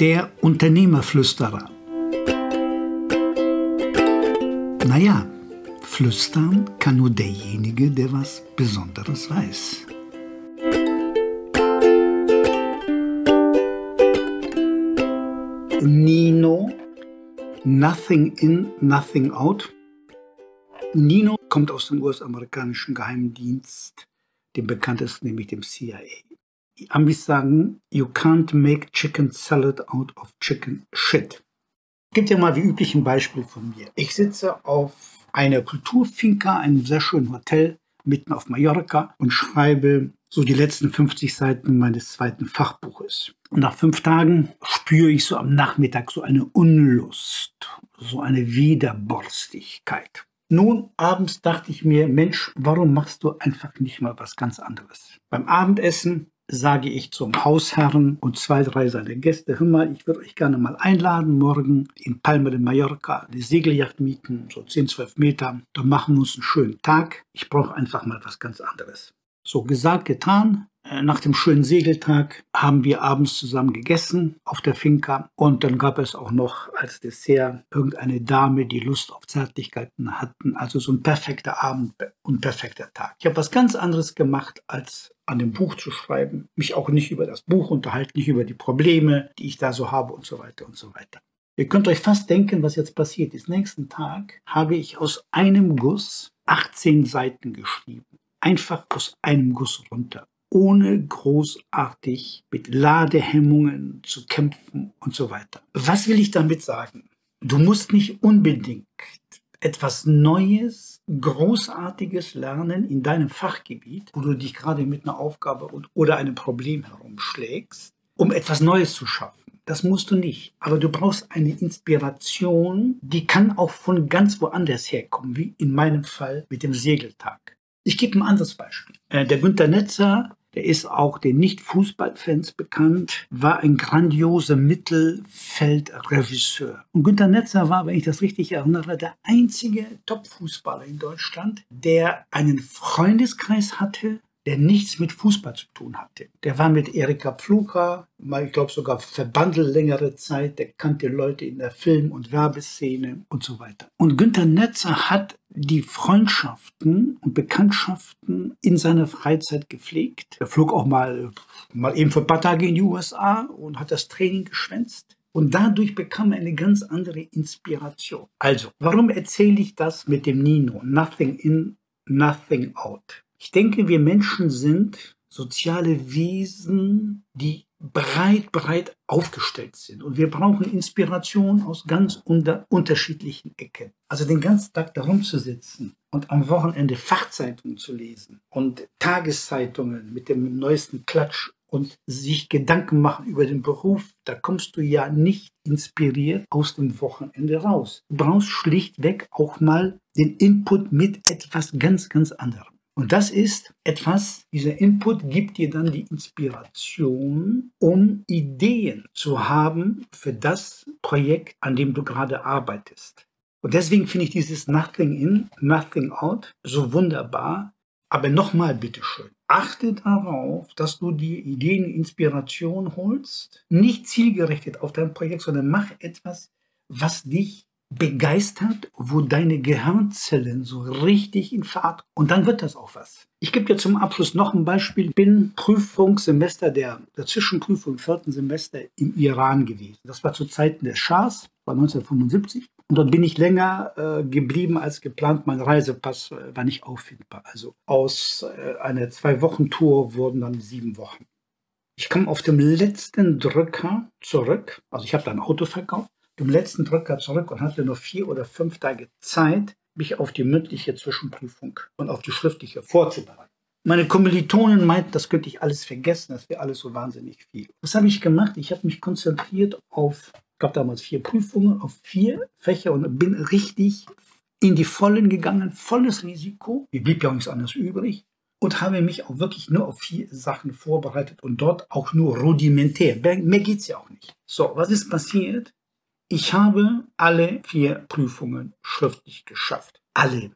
Der Unternehmerflüsterer. Naja, flüstern kann nur derjenige, der was Besonderes weiß. Nino, Nothing in, Nothing out. Nino kommt aus dem US-amerikanischen Geheimdienst, dem bekanntesten, nämlich dem CIA. Amis sagen, you can't make chicken salad out of chicken shit. Gibt ja mal wie üblich ein Beispiel von mir. Ich sitze auf einer Kulturfinca, einem sehr schönen Hotel mitten auf Mallorca und schreibe so die letzten 50 Seiten meines zweiten Fachbuches. Und nach fünf Tagen spüre ich so am Nachmittag so eine Unlust, so eine Widerborstigkeit. Nun, abends dachte ich mir, Mensch, warum machst du einfach nicht mal was ganz anderes? Beim Abendessen sage ich zum Hausherrn und zwei, drei seiner Gäste, hör mal, ich würde euch gerne mal einladen, morgen in Palma de Mallorca eine Segelyacht mieten, so 10, 12 Meter. Da machen wir uns einen schönen Tag. Ich brauche einfach mal was ganz anderes. So gesagt, getan. Äh, nach dem schönen Segeltag haben wir abends zusammen gegessen auf der Finca und dann gab es auch noch als Dessert irgendeine Dame, die Lust auf Zärtlichkeiten hatten. Also so ein perfekter Abend und perfekter Tag. Ich habe was ganz anderes gemacht, als an dem Buch zu schreiben. Mich auch nicht über das Buch unterhalten, nicht über die Probleme, die ich da so habe und so weiter und so weiter. Ihr könnt euch fast denken, was jetzt passiert ist. Nächsten Tag habe ich aus einem Guss 18 Seiten geschrieben. Einfach aus einem Guss runter ohne großartig mit Ladehemmungen zu kämpfen und so weiter. Was will ich damit sagen? Du musst nicht unbedingt etwas Neues, Großartiges lernen in deinem Fachgebiet, wo du dich gerade mit einer Aufgabe oder einem Problem herumschlägst, um etwas Neues zu schaffen. Das musst du nicht. Aber du brauchst eine Inspiration, die kann auch von ganz woanders herkommen, wie in meinem Fall mit dem Segeltag. Ich gebe ein anderes Beispiel. Äh, der Günter Netzer der ist auch den Nicht-Fußballfans bekannt, war ein grandioser Mittelfeldregisseur. Und Günter Netzer war, wenn ich das richtig erinnere, der einzige Top-Fußballer in Deutschland, der einen Freundeskreis hatte, der nichts mit Fußball zu tun hatte. Der war mit Erika Pflucher, mal ich glaube sogar verbandelt längere Zeit, der kannte Leute in der Film- und Werbeszene und so weiter. Und Günter Netzer hat die Freundschaften und Bekanntschaften in seiner Freizeit gepflegt. Er flog auch mal, mal eben für ein paar Tage in die USA und hat das Training geschwänzt. Und dadurch bekam er eine ganz andere Inspiration. Also, warum erzähle ich das mit dem Nino? Nothing in, nothing out. Ich denke, wir Menschen sind soziale Wesen, die breit, breit aufgestellt sind. Und wir brauchen Inspiration aus ganz unter unterschiedlichen Ecken. Also den ganzen Tag darum zu sitzen und am Wochenende Fachzeitungen zu lesen und Tageszeitungen mit dem neuesten Klatsch und sich Gedanken machen über den Beruf, da kommst du ja nicht inspiriert aus dem Wochenende raus. Du brauchst schlichtweg auch mal den Input mit etwas ganz, ganz anderem. Und das ist etwas, dieser Input gibt dir dann die Inspiration, um Ideen zu haben für das Projekt, an dem du gerade arbeitest. Und deswegen finde ich dieses Nothing in, Nothing out so wunderbar. Aber nochmal bitteschön, achte darauf, dass du die Ideen, Inspiration holst, nicht zielgerichtet auf dein Projekt, sondern mach etwas, was dich begeistert, wo deine Gehirnzellen so richtig in Fahrt und dann wird das auch was. Ich gebe dir zum Abschluss noch ein Beispiel. Ich bin Prüfungssemester der, der Zwischenprüfung im vierten Semester im Iran gewesen. Das war zu Zeiten des Schahs, war 1975. Und dort bin ich länger äh, geblieben als geplant. Mein Reisepass äh, war nicht auffindbar. Also aus äh, einer Zwei-Wochen-Tour wurden dann sieben Wochen. Ich kam auf dem letzten Drücker zurück. Also ich habe da ein Auto verkauft dem letzten Drücker zurück und hatte nur vier oder fünf Tage Zeit, mich auf die mündliche Zwischenprüfung und auf die schriftliche vorzubereiten. Meine Kommilitonen meinten, das könnte ich alles vergessen, das wäre alles so wahnsinnig viel. Was habe ich gemacht? Ich habe mich konzentriert auf, ich glaube damals vier Prüfungen, auf vier Fächer und bin richtig in die Vollen gegangen, volles Risiko. Mir blieb ja auch nichts anderes übrig und habe mich auch wirklich nur auf vier Sachen vorbereitet und dort auch nur rudimentär. Mehr geht es ja auch nicht. So, was ist passiert? Ich habe alle vier Prüfungen schriftlich geschafft. Alle.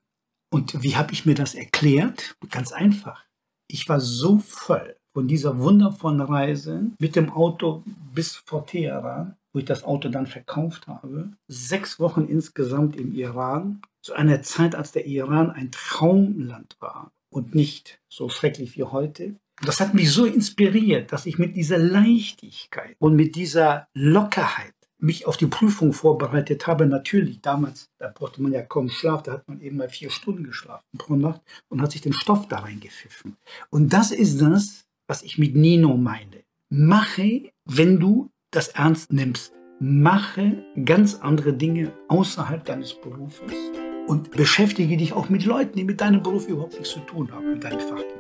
Und wie habe ich mir das erklärt? Ganz einfach. Ich war so voll von dieser wundervollen Reise mit dem Auto bis vor Teheran, wo ich das Auto dann verkauft habe. Sechs Wochen insgesamt im Iran, zu einer Zeit, als der Iran ein Traumland war und nicht so schrecklich wie heute. Das hat mich so inspiriert, dass ich mit dieser Leichtigkeit und mit dieser Lockerheit mich auf die Prüfung vorbereitet habe. Natürlich, damals, da brauchte man ja kaum Schlaf, da hat man eben mal vier Stunden geschlafen pro Nacht und hat sich den Stoff da reingepfiffen. Und das ist das, was ich mit Nino meine. Mache, wenn du das ernst nimmst, mache ganz andere Dinge außerhalb deines Berufes und beschäftige dich auch mit Leuten, die mit deinem Beruf überhaupt nichts zu tun haben, mit deinem Fachgebiet.